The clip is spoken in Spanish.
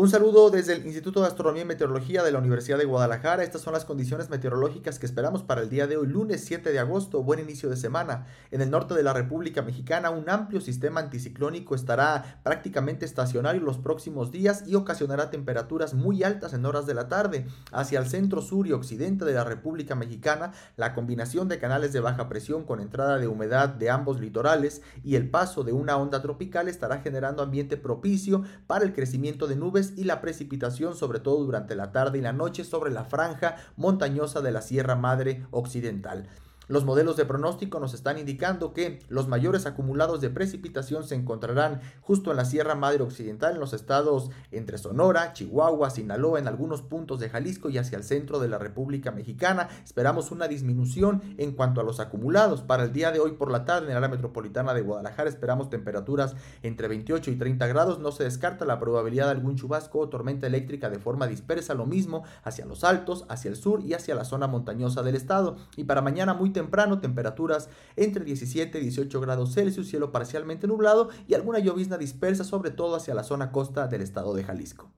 Un saludo desde el Instituto de Astronomía y Meteorología de la Universidad de Guadalajara. Estas son las condiciones meteorológicas que esperamos para el día de hoy, lunes 7 de agosto. Buen inicio de semana. En el norte de la República Mexicana, un amplio sistema anticiclónico estará prácticamente estacionario los próximos días y ocasionará temperaturas muy altas en horas de la tarde. Hacia el centro, sur y occidente de la República Mexicana, la combinación de canales de baja presión con entrada de humedad de ambos litorales y el paso de una onda tropical estará generando ambiente propicio para el crecimiento de nubes y la precipitación, sobre todo durante la tarde y la noche, sobre la franja montañosa de la Sierra Madre Occidental. Los modelos de pronóstico nos están indicando que los mayores acumulados de precipitación se encontrarán justo en la Sierra Madre Occidental, en los estados entre Sonora, Chihuahua, Sinaloa, en algunos puntos de Jalisco y hacia el centro de la República Mexicana. Esperamos una disminución en cuanto a los acumulados. Para el día de hoy por la tarde en el área metropolitana de Guadalajara esperamos temperaturas entre 28 y 30 grados. No se descarta la probabilidad de algún chubasco o tormenta eléctrica de forma dispersa. Lo mismo hacia los altos, hacia el sur y hacia la zona montañosa del estado. Y para mañana muy temprano, temperaturas entre 17 y 18 grados Celsius, cielo parcialmente nublado y alguna llovizna dispersa, sobre todo hacia la zona costa del estado de Jalisco.